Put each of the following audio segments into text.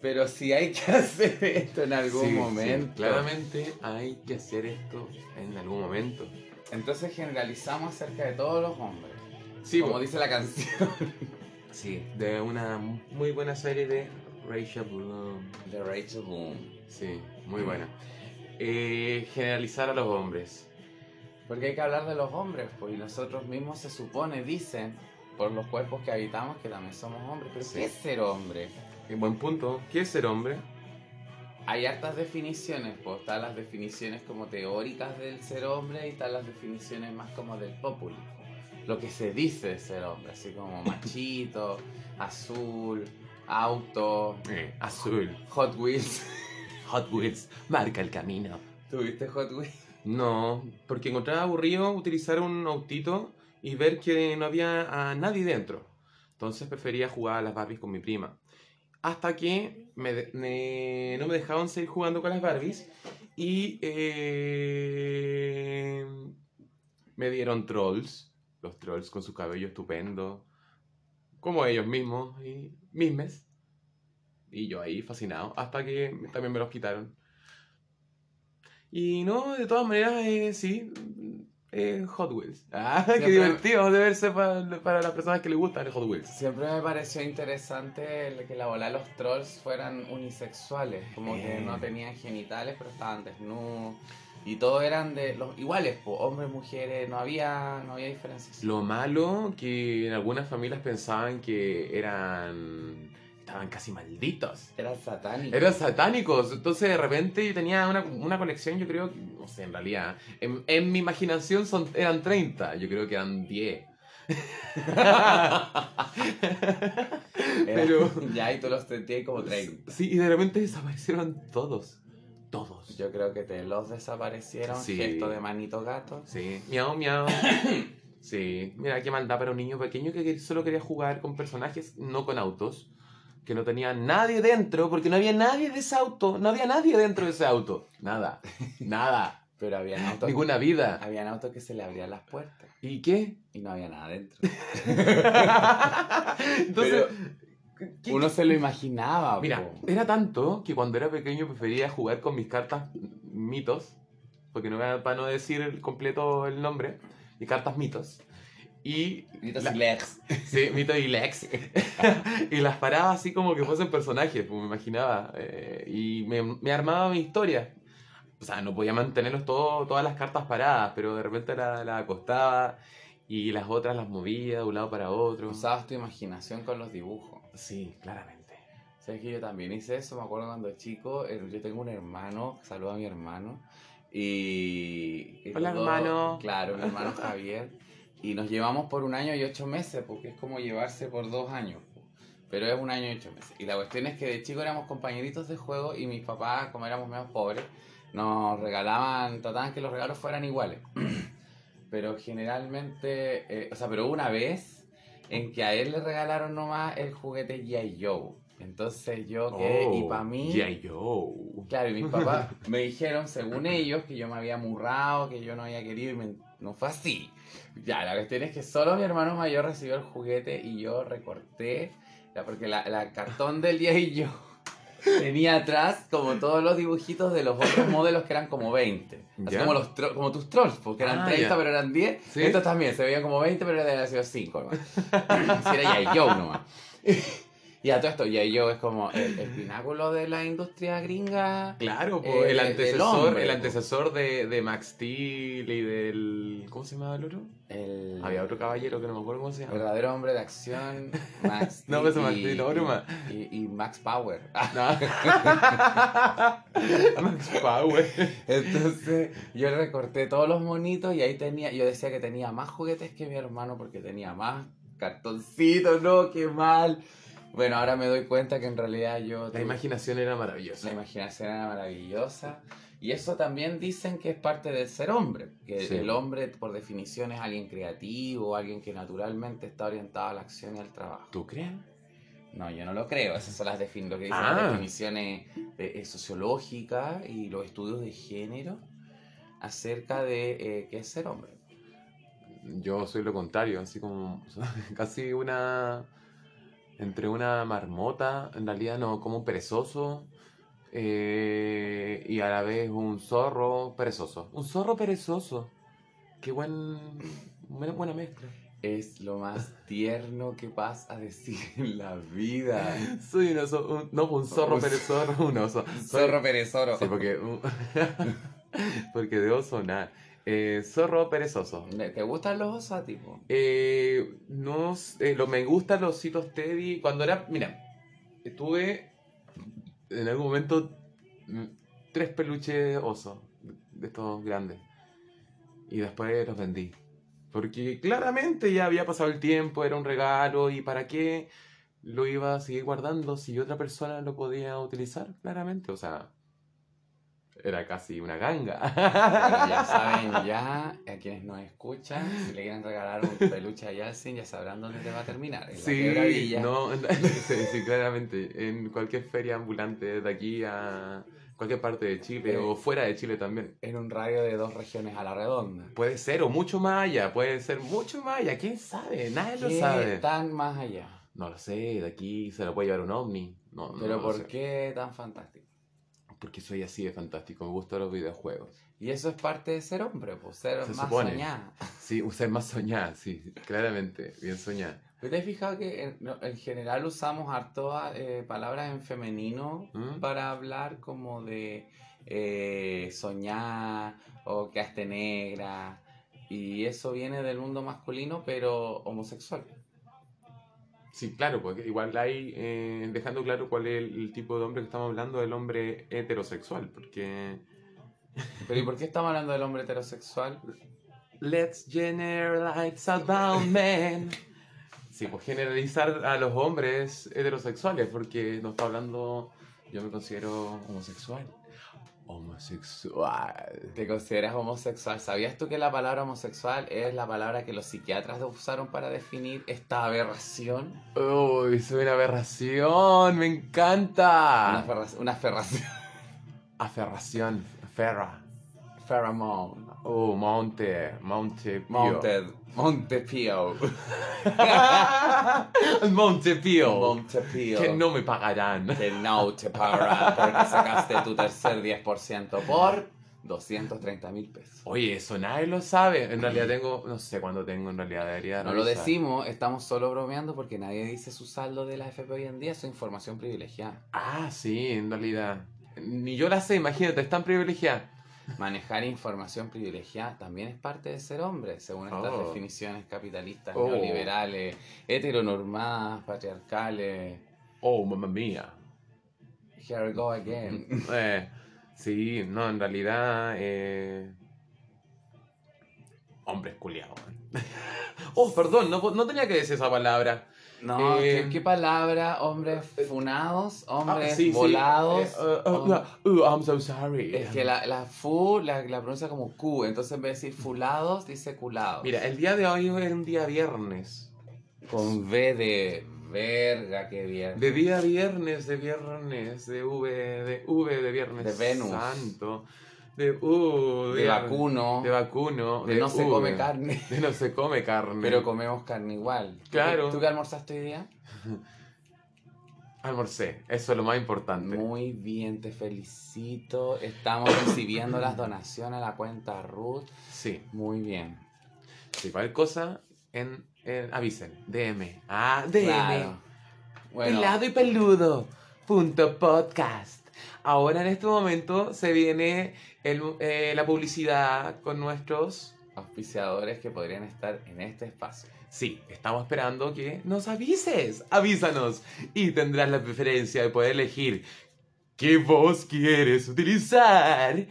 Pero si hay que hacer esto en algún Sí, sí, momento. claramente hay que hacer esto en algún momento. Entonces generalizamos acerca de todos los hombres. Sí, como po- dice la canción sí, de una muy buena serie de Rachel Bloom. de Rachel Boom. Sí, muy buena. Eh, generalizar a los hombres. Porque hay que hablar de los hombres, pues, y nosotros mismos se supone, dicen, por los cuerpos que habitamos, que también somos hombres. Pero Sí. ¿qué es ser hombre? Eh, buen punto. ¿Qué es ser hombre? Hay hartas definiciones, pues están las definiciones como teóricas del ser hombre y están las definiciones más como del populi. Lo que se dice de ser hombre, así como machito, azul, auto, Eh, azul. Hot Wheels. Hot Wheels marca el camino. ¿Tuviste Hot Wheels? No, porque encontraba aburrido utilizar un autito y ver que no había a nadie dentro. Entonces prefería jugar a las Barbies con mi prima. Hasta que me no me dejaban seguir jugando con las Barbies y eh, me dieron trolls. Los trolls con su cabello estupendo. Como ellos mismos y mismes. Y yo ahí fascinado. Hasta que también me los quitaron. Y no, de todas maneras, eh, sí. Eh, Hot Wheels. Ah, qué divertido de verse para, para las personas que les gustan el Hot Wheels. Siempre me pareció interesante el que la bola de los trolls fueran unisexuales, como que Eh. no tenían genitales pero estaban desnudos y todos eran de los iguales, po, hombres, mujeres, no había no había diferencias. Lo malo que en algunas familias pensaban que eran. Estaban casi malditos. Era satánico. Eran satánicos. Entonces de repente yo tenía una, una colección, yo creo no sé, en realidad, en, en mi imaginación son, eran 30, yo creo que eran 10. Era- pero- ya y tú los sentías como 30. Sí, y de repente desaparecieron todos. Todos. Yo creo que te los desaparecieron, Sí. gesto de manito gato. Sí, miau, miau. Sí, mira qué maldad para un niño pequeño que solo quería jugar con personajes, no con autos. Que no tenía nadie dentro, porque no había nadie de ese auto. No había nadie dentro de ese auto. Nada, nada. Pero había autos, Ninguna vida. habían autos que se le abrían las puertas ¿Y qué? y no había nada dentro. Entonces, ¿qué- Uno se lo imaginaba. Mira, po. era tanto que cuando era pequeño prefería jugar con mis cartas mitos, porque no era para no decir el completo el nombre, mis cartas mitos. Y Mitos la- y Lex. Sí, Mito y Lex. y las paraba así como que fuesen personajes, pues me imaginaba. eh, y me, me armaba mi historia. O sea, no podía mantenerlos todo, todas las cartas paradas, pero de repente la, la acostaba y las otras las movía de un lado para otro. Usabas tu imaginación con los dibujos. Sí, claramente. ¿Sabes que yo también hice eso? Me acuerdo cuando chico, yo tengo un hermano, saludo a mi hermano. Y. Hola, los dos- hermano. Claro, mi hermano Javier. Y nos llevamos por un año y ocho meses, porque es como llevarse por dos años. Pero es un año y ocho meses. Y la cuestión es que de chico éramos compañeritos de juego y mis papás, como éramos menos pobres, nos regalaban, trataban que los regalos fueran iguales. Pero generalmente, eh, o sea, pero una vez en que a él le regalaron nomás el juguete G.I. Joe. Entonces yo quedé, y para mí, G.I. Joe. claro, y mis papás me dijeron, según ellos, que yo me había murrado, que yo no había querido, y me- no fue así. Ya, la cuestión es que solo mi hermano mayor recibió el juguete y yo recorté, ya, porque la, la cartón del G.I. Joe tenía atrás como todos los dibujitos de los otros modelos que eran como 20. Así como, los tro- como tus trolls, porque eran Ah, 30 ya. pero eran 10. Sí. Estos también se veían como 20 pero eran sido 5 nomás. si era G.I. Joe nomás. Y a todo esto, G.I. Joe es como el, el pináculo de la industria gringa. Claro, Eh, el del antecesor, hombre, el po. antecesor de, de Max Steel y del. ¿Cómo se llamaba el otro? El Había otro caballero que no me acuerdo cómo se llama. verdadero hombre de acción, Max No, pues, Max Steel, otro más. y, Max Power. Max Power. Entonces yo recorté todos los monitos y ahí tenía, yo decía que tenía más juguetes que mi hermano porque tenía más cartoncitos, no, qué mal. Bueno, ahora me doy cuenta que en realidad yo... La tuve- imaginación era La maravillosa. imaginación era maravillosa. Y eso también dicen que es parte del ser hombre. Que Sí. el hombre, por definición, es alguien creativo, alguien que naturalmente está orientado a la acción y al trabajo. ¿Tú crees? No, yo no lo creo. Esas son las, defin lo que dicen Ah. las definiciones eh, eh, sociológicas y los estudios de género acerca de eh, qué es ser hombre. Yo soy lo contrario, así como casi una entre una marmota, en realidad no, como un perezoso, eh, y a la vez un zorro perezoso. Un zorro perezoso. Qué buen, buena, buena mezcla. Es lo más tierno que vas a decir en la vida. Soy un oso, un- no, un zorro Un- perezoso, un oso. Soy- Zorro perezoro. Sí, porque, porque de oso nada. Eh, zorro perezoso. ¿Te gustan los osos a ti, po? Eh, no sé, lo, me gustan los ositos Teddy. Cuando era, mira, tuve en algún momento mm, tres peluches oso de estos grandes. Y después los vendí. Porque claramente ya había pasado el tiempo, era un regalo y para qué lo iba a seguir guardando si otra persona lo podía utilizar, claramente. O sea, era casi una ganga. Bueno, ya saben, ya, a quienes nos escuchan, si le quieren regalar un peluche a Yalcin, ya sabrán dónde te va a terminar. En la Sí, quebradilla. no, sí, sí, claramente. En cualquier feria ambulante de aquí a cualquier parte de Chile Eh. o fuera de Chile también. En un radio de dos regiones a la redonda. Puede ser, o mucho más allá, puede ser mucho más allá, quién sabe, nadie lo ¿Qué sabe. tan más allá? No lo sé, de aquí se lo puede llevar un ovni. No, Pero ¿por sé. qué tan fantástico? Porque soy así de fantástico, me gustan los videojuegos. Y eso es parte de ser hombre, pues ser Se más supone. soñada. Sí, usar más soñar, sí, claramente, bien soñar. ¿Te has fijado que en, en general usamos harto eh, palabras en femenino ¿Mm? para hablar como de eh, soñar o quedaste negra? Y eso viene del mundo masculino, pero homosexual. Sí, claro, porque igual hay, eh, dejando claro cuál es el, el tipo de hombre que estamos hablando, el hombre heterosexual, porque... Pero ¿y por qué estamos hablando del hombre heterosexual? Let's generalize about men. Sí, pues generalizar a los hombres heterosexuales, porque no está hablando, yo me considero homosexual. Homosexual. ¿Te consideras homosexual? ¿Sabías tú que la palabra homosexual es la palabra que los psiquiatras usaron para definir esta aberración? Uy, soy una aberración, me Una, encanta. ferra- una ferración. Aferración, ferra. Pheromone. Oh, Monte, Monte Pío. Mounted. Montepío. Montepío. Montepío. Que no me pagarán. Que no te pagarán porque sacaste tu tercer 10% por 230 mil pesos. Oye, eso nadie lo sabe. En realidad tengo, no sé cuándo tengo, en realidad debería No lo decimos, estamos solo bromeando porque nadie dice su saldo de la FP hoy en día, eso es información privilegiada. Ah, sí, en realidad. Ni yo la sé, imagínate, es tan privilegiada. Manejar información privilegiada también es parte de ser hombre, según estas Oh. definiciones capitalistas, Oh. neoliberales, heteronormadas, patriarcales. Oh, mamá mía. Here we go again. Eh, sí, no, en realidad. Eh... Hombres culiados. oh, perdón, no, no tenía que decir esa palabra. No, Eh, ¿qué, qué palabra? Hombres funados, hombres Ah, sí, sí. volados. Eh, uh, uh, I'm so sorry. Es que la, la fu la, la pronuncia como Q, entonces en vez de decir fulados, dice culados. Mira, el día de hoy es un día viernes. Con V de verga, qué bien. De día viernes, de viernes, de V, de V de viernes De Venus. Santo. De U, de vacuno, De vacuno. de no se V, come carne, De no se come carne. pero comemos carne igual. ¿Tú qué- Claro. ¿Tú qué almorzaste hoy día? Almorcé, eso es lo más importante. Muy bien, te felicito. Estamos recibiendo las donaciones a la cuenta Ruth. Sí, Muy bien. si cualquier cosa, en, en- avisen. DM. Ah, DM. Claro. Bueno, Pelado y peludo. Punto podcast. Ahora en este momento se viene el- eh, la publicidad con nuestros. auspiciadores que podrían estar en este espacio. Sí, estamos esperando que nos avises. Avísanos. Y tendrás la preferencia de poder elegir qué voz quieres utilizar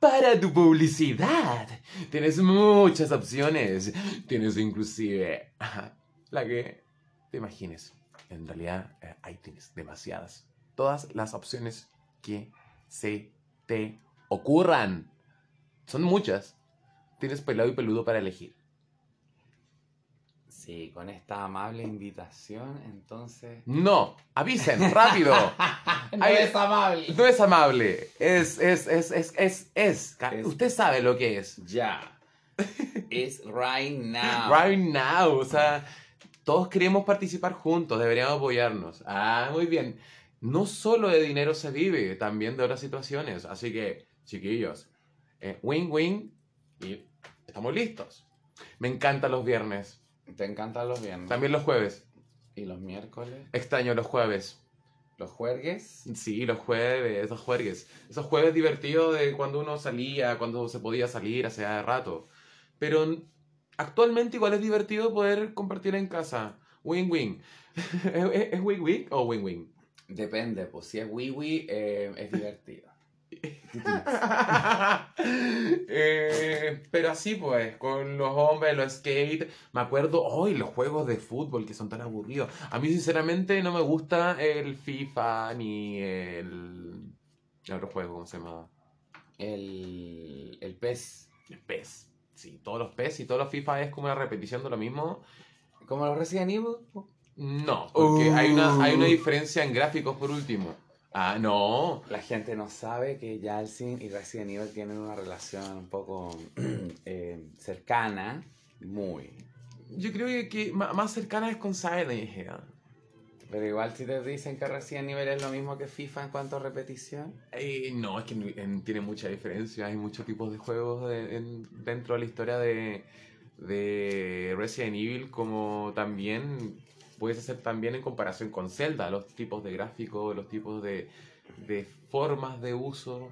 para tu publicidad. Tienes muchas opciones. Tienes inclusive la que te imagines. En realidad, eh, ahí tienes demasiadas. Todas las opciones que se te ocurran. Son muchas. Tienes pelado y peludo para elegir. Sí, con esta amable invitación, entonces... No, avisen, rápido. no es amable. No es amable. Es, es, es, es, es, es. Es- Usted sabe lo que es. Ya. Es right now. Right now. O sea, Todos queremos participar juntos, deberíamos apoyarnos. Ah, muy bien. No solo de dinero se vive, también de otras situaciones. Así que, chiquillos, eh, win-win y estamos listos. Me encantan los viernes. ¿Te encantan los viernes? También los jueves. ¿Y los miércoles? Extraño los jueves. ¿Los jueves? Sí, los jueves, esos jueves. Esos jueves divertidos de cuando uno salía, cuando se podía salir hace rato. Pero actualmente igual es divertido poder compartir en casa. Win-win. ¿Es ¿Es win-win o win-win? Depende, pues si es wiwi eh, es divertido. Eh, pero así pues, con los hombres, los skate, me acuerdo, hoy los juegos de fútbol que son tan aburridos. A mí sinceramente no me gusta el FIFA ni el... el otro juego, ¿cómo se llama? El, el pez. El PES. Sí, todos los PES y todos los FIFA es como una repetición de lo mismo. Como los Resident Evil. No, porque hay, una, hay una Uh. diferencia en gráficos por último. Ah, no. La gente no sabe que Yalcin y Resident Evil tienen una relación un poco eh, cercana. Muy. Yo creo que, más cercana es con Silent Hill. Pero igual si te dicen que Resident Evil es lo mismo que FIFA en cuanto a repetición. Eh, no, es que en- tiene mucha diferencia. Hay muchos tipos de juegos de- en- dentro de la historia de, de Resident Evil, como también puedes hacer también en comparación con Zelda, los tipos de gráficos, los tipos de, de formas de uso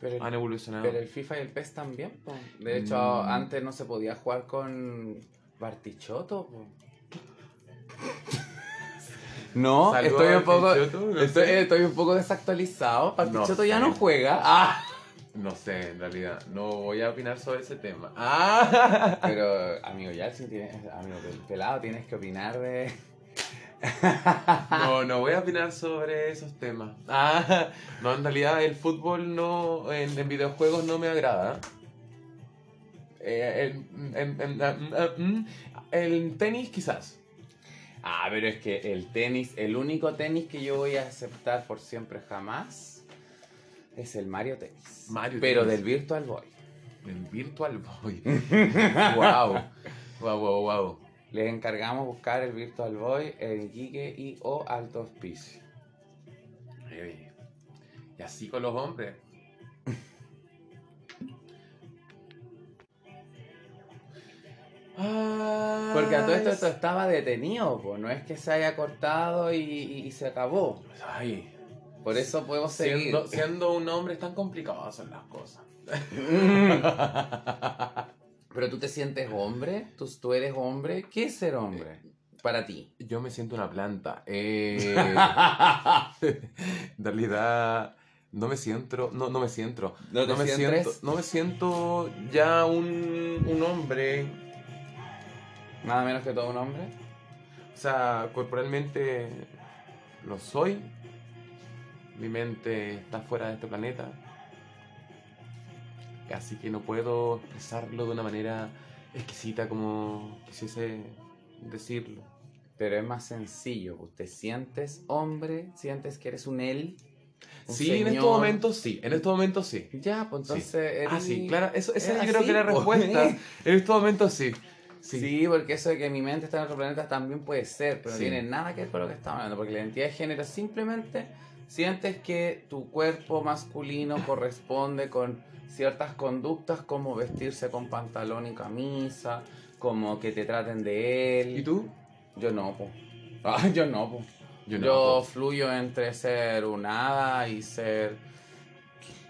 Pero el, han evolucionado. pero el FIFA y el PES también. po. De hecho, Mm. antes no se podía jugar con Bartichotto. po. No, estoy un poco, no estoy, un poco desactualizado. Bartichotto ya sé. no juega. Ah. No sé, en realidad, no voy a opinar sobre ese tema. ¡Ah! Pero, amigo Yalcin, amigo pel- pelado, tienes que opinar de... No, no voy a opinar sobre esos temas. Ah, no, en realidad el fútbol no, en, en videojuegos no me agrada. Eh, en, en- en- ah, mm, ah, mm, el tenis quizás. Ah, pero es que el tenis, el único tenis que yo voy a aceptar por siempre jamás es el Mario Tenis. Mario pero Tennis. del Virtual Boy. El Virtual Boy. wow. Wow, wow, wow. Les encargamos buscar el Virtual Boy en Iquique y o Alto Hospicio. Y así con los hombres. Ah, Porque a todo esto, esto estaba detenido, pues no es que se haya cortado y, y- y se acabó. Ay, Por eso podemos seguir. siendo, siendo un hombre es tan complicado hacer las cosas. Pero tú te sientes hombre, tú, tú eres hombre. ¿Qué es ser hombre para ti? Yo me siento una planta. Eh, en realidad, no me siento. No, no me siento. ¿No me sientes? siento. No me siento ya un, un hombre. Nada menos que todo un hombre. O sea, corporalmente lo soy. Mi mente está fuera de este planeta. Así que no puedo expresarlo de una manera exquisita como quisiese decirlo. Pero es más sencillo. Te sientes hombre, sientes que eres un él. un Sí, en estos momentos sí. En estos momentos sí. Ya, pues Sí. entonces. Ah, sí, claro. Eso, esa es yo creo que era la respuesta. En estos momentos sí. Sí. Sí. porque eso de que mi mente está en otro planeta también puede ser, pero Sí. no tiene nada que ver con lo que estamos hablando, porque la identidad de género simplemente sientes que tu cuerpo masculino corresponde con ciertas conductas como vestirse con pantalón y camisa, como que te traten de él. ¿Y tú? Yo no, po. Ah, yo no, po. Yo Yo, no, po. fluyo entre ser un hada y ser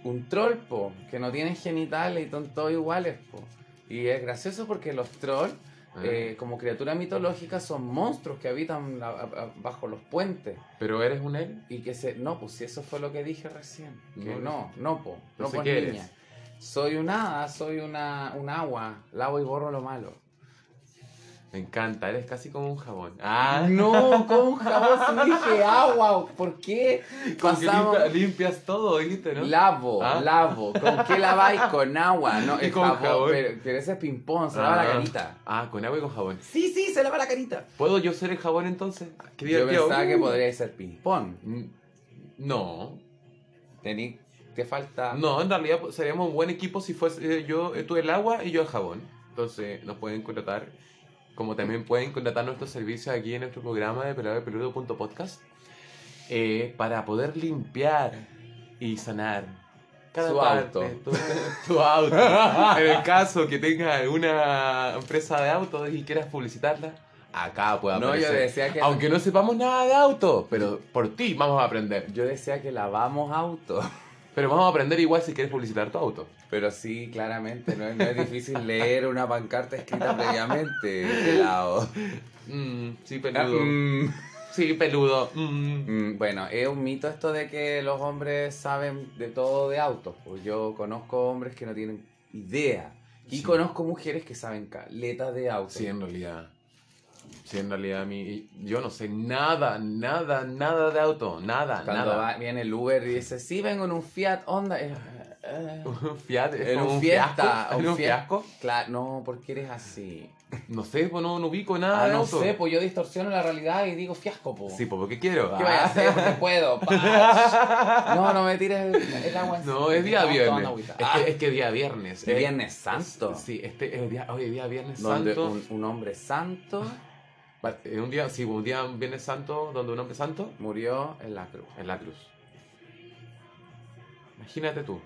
un troll, po, que no tienen genitales y son todos iguales, po. Y es gracioso porque los trolls. Eh, como criaturas mitológicas, son monstruos que habitan la- a- bajo los puentes. ¿Pero eres un él? Y que se... No, pues si eso fue lo que dije recién. Que No, no, no, po. No, sé po, qué niña. eres. Soy un hada, soy una, un agua. Lavo y borro lo malo. Me encanta, eres casi como un jabón. Ah, No, como un jabón si dije agua. ¿Por qué? Que Pasamos... limpia- limpias todo, dijiste, ¿no? Lavo, Ah. lavo. ¿Con qué laváis? Con agua, ¿no? El con jabón, jabón. Pero, pero ese es ping-pong, se lava la Ah. carita. Ah, con agua y con jabón. Sí, sí, se lava la carita. ¿Puedo yo ser el jabón entonces? Ah, Qué Yo pensaba que Uh. podría ser ping-pong. Mm, No, Tení, te falta. no, en realidad pues, seríamos un buen equipo si fuese eh, yo, eh, tú el agua y yo el jabón. Entonces nos pueden contratar como también pueden contratar nuestros servicios aquí en nuestro programa de peludo.podcast eh, para poder limpiar y sanar cada Su parte, auto. Tu, tu auto. en el caso que tengas alguna empresa de autos y quieras publicitarla, acá puede No, yo aparecer. decía que Aunque no sepamos nada de auto, pero por ti vamos a aprender. yo decía que lavamos auto. Pero vamos a aprender igual si quieres publicitar tu auto. Pero sí, claramente, no es, no es difícil leer una pancarta escrita previamente de lado. Mm, sí, peludo. Mm. Sí, peludo. Mm. Mm, Bueno, es un mito esto de que los hombres saben de todo de autos. Pues yo conozco hombres que no tienen idea. Y Sí. conozco mujeres que saben caleta de autos. Sí, en realidad. Sí, en realidad a mí, yo no sé nada, nada, nada de auto, nada, Cuando nada. va- viene el Uber y dice, sí, vengo en un Fiat Honda. eh, eh, Un Fiat, es En un Fiesta, un ¿En un Fiat- fiasco? Claro, no, porque eres así. No sé, pues no, no ubico nada Ah, de no auto. sé, pues yo distorsiono la realidad y digo fiasco, po. Sí, pues porque quiero. ¿Qué voy a hacer? Porque puedo. Pach. No, no me tires el, el agua. No, es día viernes. Es Ah, que, es que día viernes. ¿Y eh. Viernes Santo. Sí, este es día, hoy es día viernes donde santo. un, un hombre santo Un día, sí, un día viernes santo donde un hombre santo murió en la cruz. en la cruz. Imagínate tú.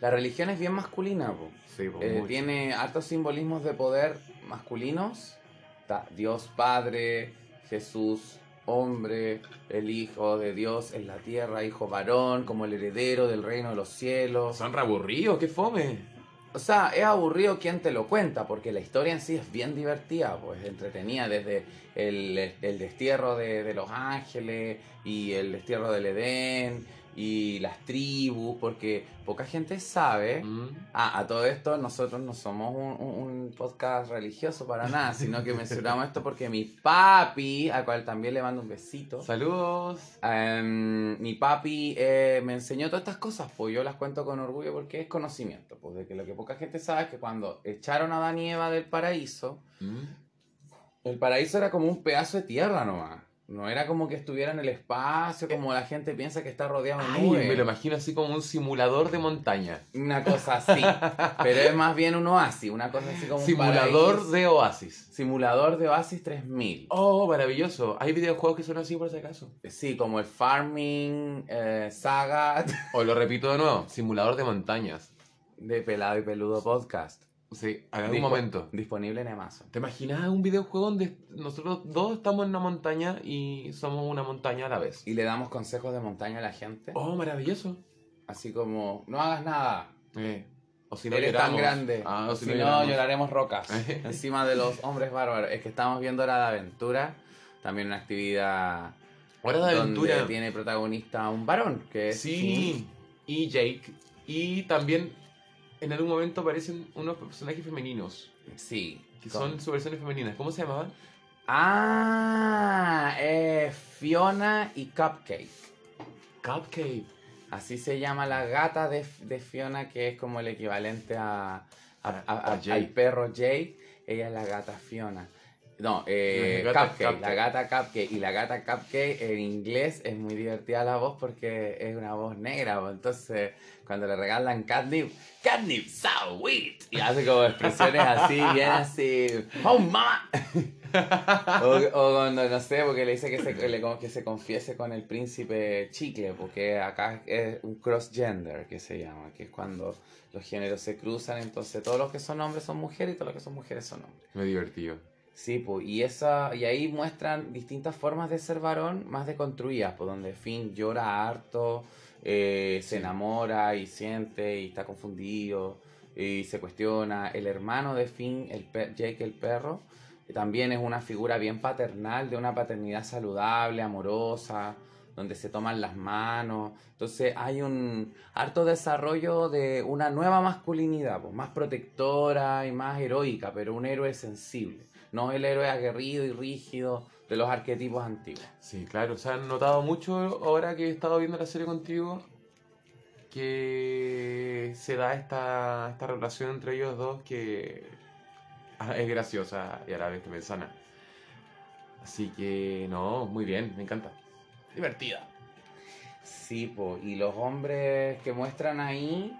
La religión es bien masculina, po. Sí, Eh, tiene altos simbolismos de poder masculinos. Dios Padre, Jesús hombre, el Hijo de Dios en la tierra, hijo varón, como el heredero del reino de los cielos. Son reaburridos, qué fome. O sea, es aburrido quien te lo cuenta, porque la historia en sí es bien divertida, pues entretenida desde el, el destierro de, de los ángeles y el destierro del Edén y las tribus, porque poca gente sabe. Mm. Ah, a todo esto nosotros no somos un, un- un podcast religioso para nada, sino que mencionamos esto porque mi papi, al cual también le mando un besito, Saludos. Em, mi papi eh, me enseñó todas estas cosas, pues yo las cuento con orgullo porque es conocimiento, pues de que lo que poca gente sabe es que cuando echaron a Eva del paraíso, Mm. el paraíso era como un pedazo de tierra nomás, no era como que estuviera en el espacio, como la gente piensa que está rodeado de nubes. me lo imagino así como un simulador de montaña. Una cosa así, pero es más bien un oasis, una cosa así como Simulador de oasis. Simulador de Oasis 3000. Oh, maravilloso. Hay videojuegos que son así por si acaso. Sí, como el Farming, eh, Saga O lo repito de nuevo, simulador de montañas. de Pelado y Peludo Podcast. Sí, en algún Dispo- momento. Disponible en Amazon. ¿Te imaginas un videojuego donde nosotros dos estamos en una montaña y somos una montaña a la vez? Y le damos consejos de montaña a la gente. Oh, maravilloso. Así como, no hagas nada. Eh, o si no Eres tan grande. Ah, o si, si no, no lloramos. lloraremos rocas. Encima de los hombres bárbaros. Es que estamos viendo Hora de Aventura. También una actividad Hora de aventura. donde tiene protagonista un varón. Que es Sí, y Jake. Y también en algún momento aparecen unos personajes femeninos. Sí. que Con- son sus versiones femeninas. ¿Cómo se llamaban? Ah, es Fiona y Cupcake. Cupcake. Así se llama la gata de, de Fiona, que es como el equivalente a, a- al perro Jake. Ella es la gata Fiona. No, eh, La gata Cupcake, Cupcake. la gata Cupcake. Y la gata Cupcake en inglés es muy divertida la voz porque es una voz negra. pues, Entonces, cuando le regalan catnip, catnip, sweet. Y hace como expresiones así, bien así. ¡Oh, mama! O, o cuando, no sé, porque le dice que se, le- que se confiese con el príncipe chicle, porque acá es un cross-gender que se llama, que es cuando los géneros se cruzan, entonces todos los que son hombres son mujeres y todos los que son mujeres son hombres. Me divertido. Sí, pues, y, esa, y ahí muestran distintas formas de ser varón más deconstruidas, pues donde Finn llora harto, eh, se enamora y siente y está confundido y se cuestiona. El hermano de Finn, el Jake el perro, que también es una figura bien paternal, de una paternidad saludable, amorosa, donde se toman las manos. Entonces hay un harto desarrollo de una nueva masculinidad, pues, más protectora y más heroica, pero un héroe sensible, no el héroe aguerrido y rígido de los arquetipos antiguos. Sí, claro, se han notado mucho ahora que he estado viendo la serie contigo que se da esta, esta relación entre ellos dos que ah, es graciosa y a la vez también sana. Así que, no, muy bien, me encanta. Divertida. Sí, po, y los hombres que muestran ahí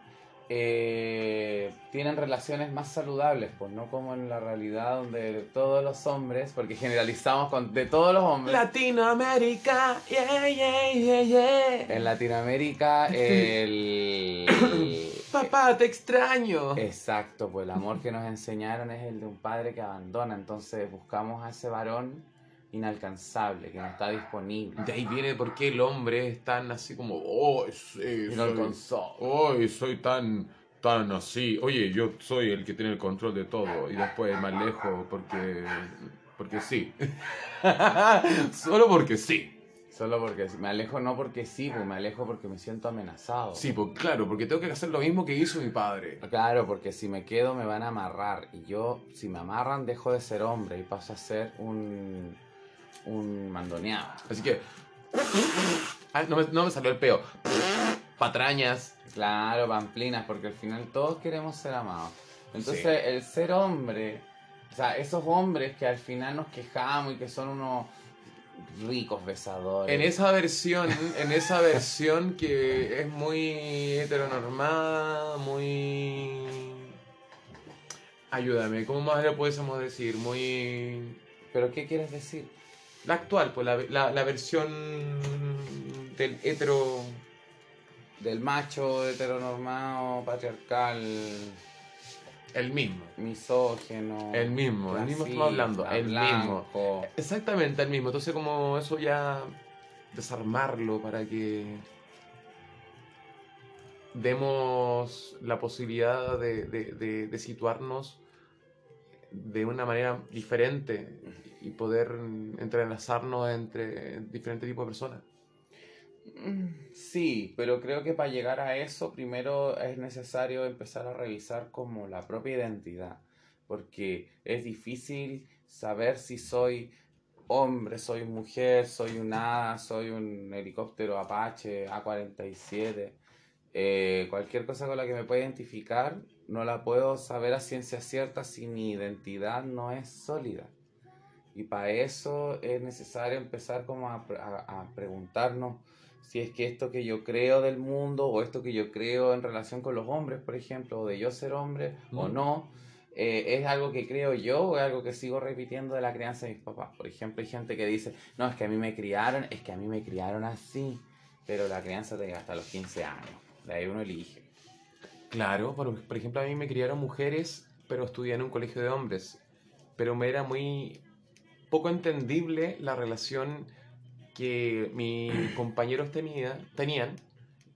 eh, tienen relaciones más saludables, pues no como en la realidad donde todos los hombres, porque generalizamos con de todos los hombres. Latinoamérica, yeah, yeah, yeah, yeah. En Latinoamérica el, el- Papá, te extraño. exacto, pues el amor que nos enseñaron es el de un padre que abandona, entonces buscamos a ese varón inalcanzable, que no está disponible. De ahí viene por qué el hombre es tan así como, oh, sí, soy. Hoy soy tan, tan así. Oye, yo soy el que tiene el control de todo. Y después más lejos porque, porque sí. Solo porque sí. Solo porque me alejo no porque sí, pues me alejo porque me siento amenazado. Sí, pues claro, porque tengo que hacer lo mismo que hizo mi padre. Claro, porque si me quedo me van a amarrar y yo, si me amarran, dejo de ser hombre y paso a ser un, un mandoneado. Así que... No, me, no me salió el peo. Patrañas. Claro, pamplinas, porque al final todos queremos ser amados. Entonces, Sí. el ser hombre, o sea, esos hombres que al final nos quejamos y que son unos ricos besadores. En esa versión, en esa versión que es muy heteronormada, muy... Ayúdame, ¿cómo más le pudiésemos decir? Muy... ¿Pero qué quieres decir? La actual, pues la, la, la versión del hetero... Del macho heteronormado, patriarcal, El mismo. misógeno. El mismo, el mismo estamos hablando, el mismo. Exactamente el mismo. Entonces como eso ya desarmarlo para que demos la posibilidad de, de- de- de situarnos de una manera diferente y poder entrelazarnos entre diferentes tipos de personas. Sí, pero creo que para llegar a eso primero es necesario empezar a revisar como la propia identidad, porque es difícil saber si soy hombre, soy mujer, soy un hada, soy un helicóptero Apache A47, eh, cualquier cosa con la que me pueda identificar, no la puedo saber a ciencia cierta si mi identidad no es sólida. Y para eso es necesario empezar como a, a- a preguntarnos si es que esto que yo creo del mundo o esto que yo creo en relación con los hombres, por ejemplo, o de yo ser hombre o no, eh, es algo que creo yo o es algo que sigo repitiendo de la crianza de mis papás. Por ejemplo, hay gente que dice, no, es que a mí me criaron, es que a mí me criaron así, pero la crianza te llega hasta los 15 años, de ahí uno elige. Claro, por, por ejemplo, a mí me criaron mujeres, pero estudié en un colegio de hombres. Pero me era muy poco entendible la relación que mis compañeros tenía, tenían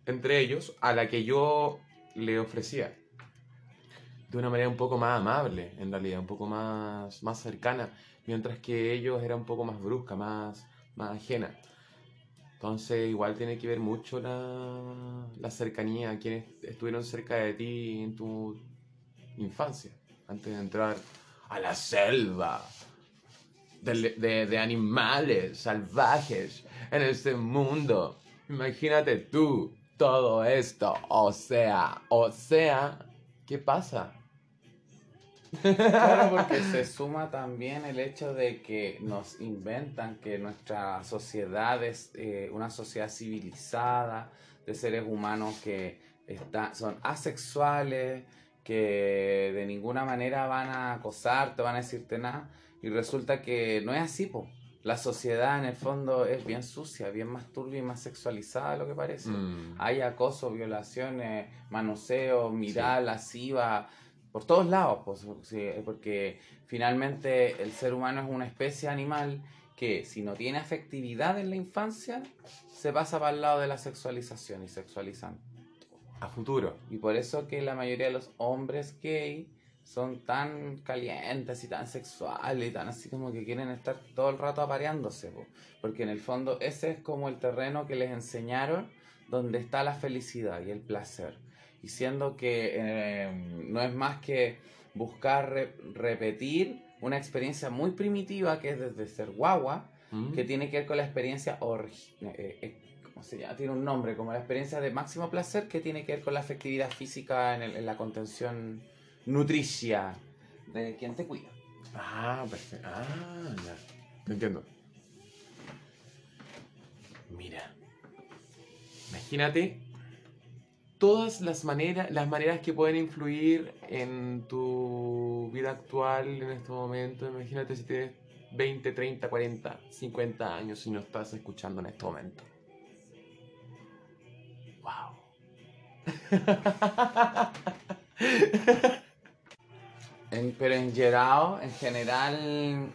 entre ellos a la que yo le ofrecía. De una manera un poco más amable, en realidad, un poco más, más cercana, mientras que ellos era un poco más brusca, más, más ajena. Entonces, igual tiene que ver mucho la, la cercanía, quienes estuvieron cerca de ti en tu infancia, antes de entrar a la selva de, de- de animales salvajes en este mundo. Imagínate tú todo esto, o sea, o sea, ¿qué pasa? Claro, porque se suma también el hecho de que nos inventan que nuestra sociedad es eh, una sociedad civilizada, de seres humanos que está- son asexuales, que de ninguna manera van a acosarte, van a decirte nada, y resulta que no es así, po. La sociedad en el fondo es bien sucia, bien más turbia y más sexualizada de lo que parece. Mm. Hay acoso, violaciones, manoseo, mirar lasciva, por todos lados, pues, sí, porque finalmente el ser humano es una especie animal que si no tiene afectividad en la infancia, se pasa para el lado de la sexualización y sexualizan. A futuro. Y por eso que la mayoría de los hombres gay son tan calientes y tan sexuales y tan así como que quieren estar todo el rato apareándose, po. porque en el fondo ese es como el terreno que les enseñaron donde está la felicidad y el placer. Y siendo que eh, no es más que buscar re- repetir una experiencia muy primitiva que es desde ser guagua, Mm. que tiene que ver con la experiencia orgi- eh, eh, ¿cómo se llama? Tiene un nombre, como la experiencia de máximo placer que tiene que ver con la afectividad física en, el- en la contención nutricia de quien te cuida. Ah, perfecto. Ah, ya. Te entiendo. Mira. Imagínate todas las maneras, las maneras que pueden influir en tu vida actual en este momento. Imagínate si tienes 20, 30, 40, 50 años y no estás escuchando en este momento. Wow. En- pero en Gerao, en general.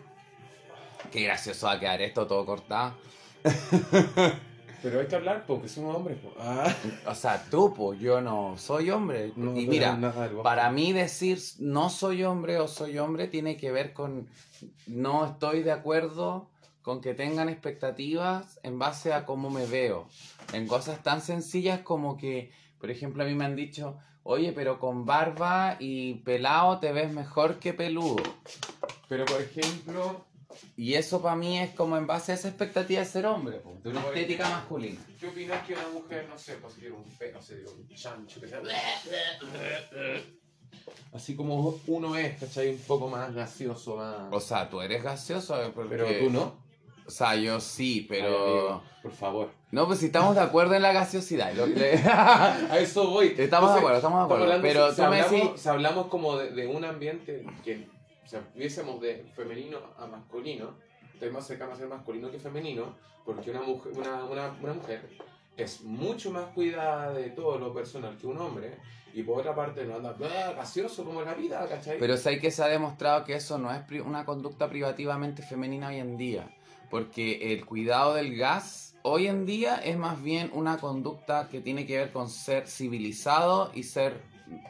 Qué gracioso va a quedar esto todo cortado. Pero hay que hablar porque somos hombres. Ah. O sea, tú, pues yo no soy hombre. y mira, para mí decir no soy hombre o soy hombre tiene que ver con no estoy de acuerdo con que tengan expectativas en base a cómo me veo. En cosas tan sencillas como que, por ejemplo, a mí me han dicho, oye, pero con barba y pelado te ves mejor que peludo. Pero por ejemplo, Y eso para mí es como en base a esa expectativa de ser hombre, po, de una estética masculina. ¿qué opinas que una mujer, no sé, pues si tiene un pe, no sé, digo, un chancho que sea... Así como uno es, ¿cachai? Un poco más más... O sea, tú eres gaseoso, porque- Pero tú no. O sea, yo sí, Ay, pero... amigo, por favor. No, pues si estamos de acuerdo en la gaseosidad. lo que- A eso voy. Estamos de acuerdo, estamos de acuerdo, hablando- pero si, tú me hablamos, decís- si hablamos como de, de un ambiente que, o sea, viésemos de femenino a masculino, estoy más cercano a ser masculino que femenino, porque una mujer, una, una, una mujer es mucho más cuidada de todo lo personal que un hombre, y por otra parte no anda "Ah, gaseoso como la vida, ¿cachai? Pero sé que se ha demostrado que eso no es pri- una conducta privativamente femenina hoy en día. Porque el cuidado del gas hoy en día es más bien una conducta que tiene que ver con ser civilizado y ser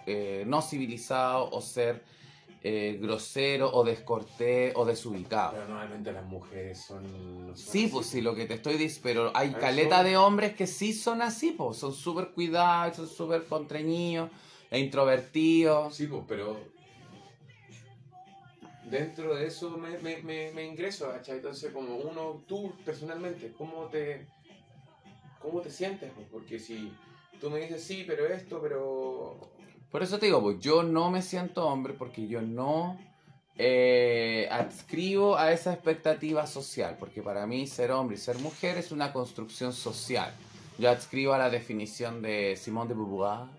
eh, no civilizado o ser eh, grosero o descortés o desubicado. Pero normalmente las mujeres son... son Sí, así. pues sí, lo que te estoy diciendo, pero hay A caleta eso- de hombres que sí son así, pues son súper cuidados, son súper contrañidos e introvertidos. Sí, pues, pero dentro de eso me, me, me, me ingreso, ¿cachai? Entonces, como uno, tú personalmente, ¿cómo te, cómo te sientes? pues? Porque si tú me dices, sí, pero esto, pero... Por eso te digo, pues yo no me siento hombre porque yo no eh, adscribo a esa expectativa social, porque para mí ser hombre y ser mujer es una construcción social. Yo adscribo a la definición de Simone de Beauvoir.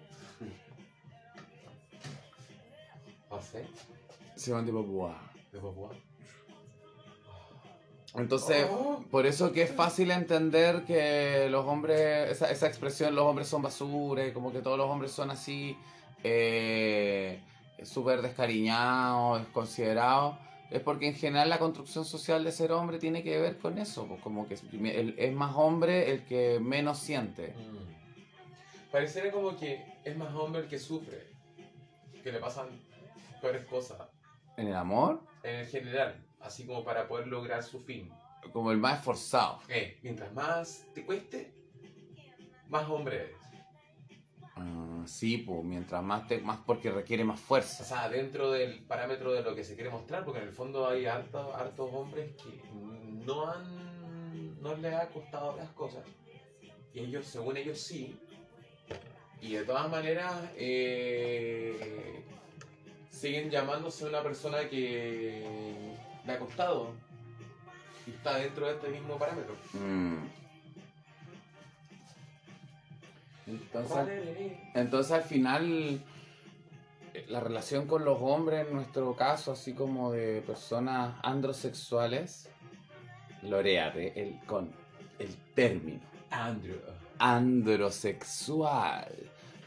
¿Ah, sí? Simone de Beauvoir. ¿De Beauvoir? Entonces, Oh. por eso que es fácil entender que los hombres, esa, esa expresión, los hombres son basura, y como que todos los hombres son así, eh, súper descariñados, desconsiderados, es porque en general la construcción social de ser hombre tiene que ver con eso, pues como que es, el- es más hombre el que menos siente. Mm. Pareciera como que es más hombre el que sufre, que le pasan peores cosas, En el amor, en el general, así como para poder lograr su fin. como el más esforzado. Eh, mientras más te cueste, más hombre eres. Ah, sí, pues mientras más, te, más porque requiere más O fuerza. sea, dentro del parámetro de lo que se quiere mostrar, porque en el fondo hay hartos, hartos hombres que no han. no les ha costado las cosas. Y ellos, según ellos, sí. Y de todas maneras, eh, siguen llamándose una persona que le ha costado. Y está dentro de este mismo parámetro. Mm. Entonces, Entonces al final eh, la relación con los hombres, en nuestro caso, así como de personas androsexuales, loreate el, con el término Andrew. androsexual.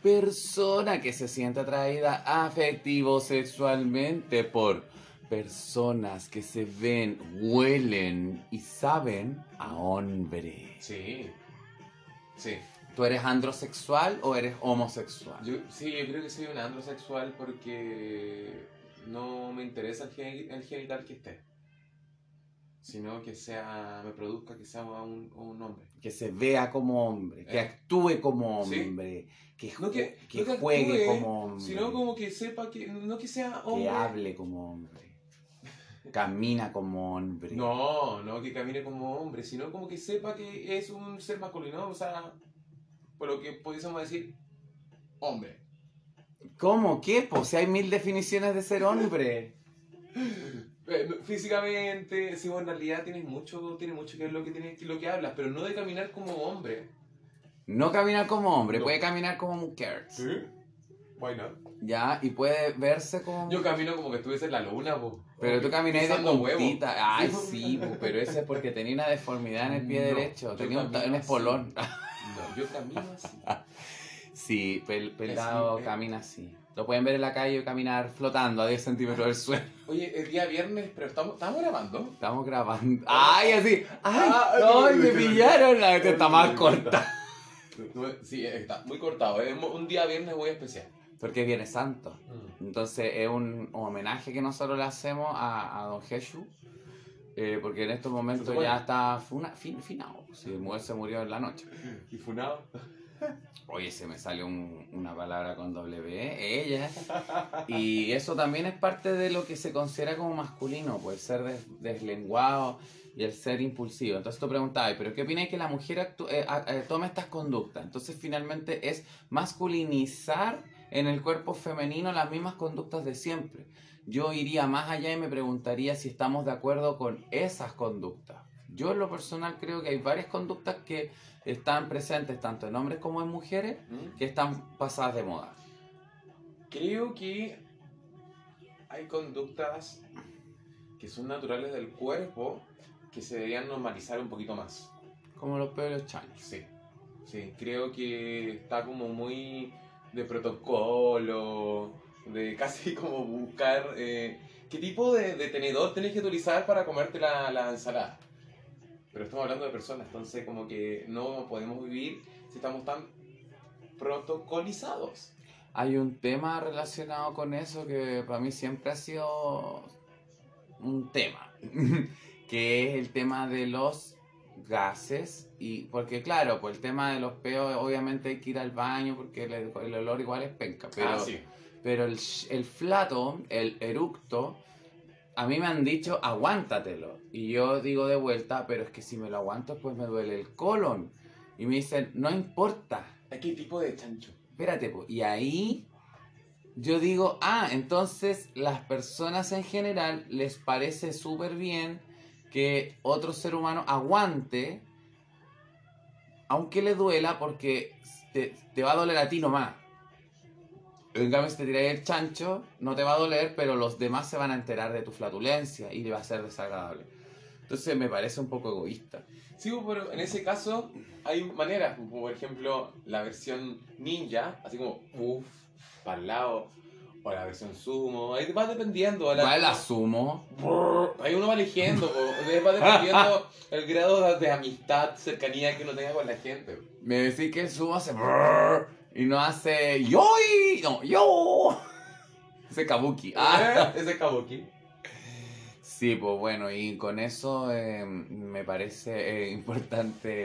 Persona que se siente atraída afectivo sexualmente por personas que se ven, huelen y saben a hombre. Sí. Sí. ¿Tú eres androsexual o eres homosexual? Yo, sí, yo creo que soy un androsexual porque no me interesa el, gen- el genital que esté. Sino que sea, me produzca que sea un, un hombre. que se vea como hombre, que Eh. actúe como Sí. hombre, que, No que- que no juegue actúe, como hombre, Sino como que sepa que, no que sea hombre. que hable como hombre, camina como hombre. No, no que camine como hombre, sino como que sepa que es un ser masculino, o sea, por lo que pudiésemos decir, hombre. ¿Cómo? ¿Qué? Pues si hay mil definiciones de ser hombre. Eh, Físicamente, sí, bueno, en realidad tienes mucho, tiene mucho que ver lo que, tiene, lo que hablas, pero no de caminar como hombre. No caminar como hombre, No. puede caminar como mujer. ¿Sí? Why not? Ya, y puede verse como. Yo camino como que estuviese en la luna, po. Pero tú camináis de Pisando huevo. puntita. Ay, Sí. pero ese es porque tenía una deformidad en el pie No, derecho. Tenía un, espolón. No, yo camino así. Sí, pel- pelado eh. camina así. Lo pueden ver en la calle caminar flotando a 10 centímetros del suelo. Oye, es día viernes, pero estamos, estamos grabando. Estamos grabando. ¡Ay, así! ¡Ay! Ah, ¡Ay, no, me pillaron! La que está más corta. Sí, está muy cortado. Es un día viernes muy especial. Porque viene santo. Entonces es un homenaje que nosotros le hacemos a, a Don Jesús. eh, porque en estos momentos ya está funa- fin- finado. Si mujer se murió en la noche. ¿Y funado? Oye, se me un- una palabra con W, ella. Y eso también es parte de lo que se considera como masculino, pues ser des- deslenguado y el ser impulsivo. Entonces tú preguntabas, ¿pero qué opináis que la mujer actú- eh, eh, tome estas conductas? Entonces finalmente es masculinizar en el cuerpo femenino las mismas conductas de siempre. Yo iría más allá y me preguntaría si estamos de acuerdo con esas conductas. Yo en lo personal creo que hay varias conductas que están presentes tanto en hombres como en mujeres ¿Mm? que están pasadas de moda. Creo que hay conductas que son naturales del cuerpo que se deberían normalizar un poquito más. Como los peores chaños. Sí, sí, creo que está como muy de protocolo, de casi como buscar eh, qué tipo de, de tenedor tienes que utilizar para comerte la, la ensalada. Pero estamos hablando de personas, entonces como que no podemos vivir si estamos tan protocolizados. Hay un tema relacionado con eso que para mí siempre ha sido un tema, que es el tema de los gases y porque claro, pues el tema de los peos obviamente hay que ir al baño porque el, el olor igual es penca, pero, ah, sí. pero el, el flato, el eructo, a mí me han dicho aguántatelo y yo digo de vuelta, pero es que si me lo aguanto pues me duele el colon y me dicen no importa, ¿Qué tipo de chancho? Espérate, po. y ahí yo digo, ah, entonces las personas en general les parece súper bien que otro ser humano aguante, aunque le duela, porque te, te va a doler a ti nomás. En cambio, si te tiras el chancho, no te va a doler, pero los demás se van a enterar de tu flatulencia y le va a ser desagradable. Entonces me parece un poco egoísta. Sí, pero en ese caso hay maneras, como por ejemplo la versión ninja, así como uff, para el lado, o la versión sumo, ahí va dependiendo. la- ¿Cuál asumo? Brrr, Ahí uno va eligiendo, po, va dependiendo el grado de, de amistad, cercanía que uno tenga con la gente. Me decís que el sumo hace brrr y no hace yoi, no, yo. Ese kabuki. Ah. Ese kabuki. Sí, pues bueno, y con eso eh, me parece eh, importante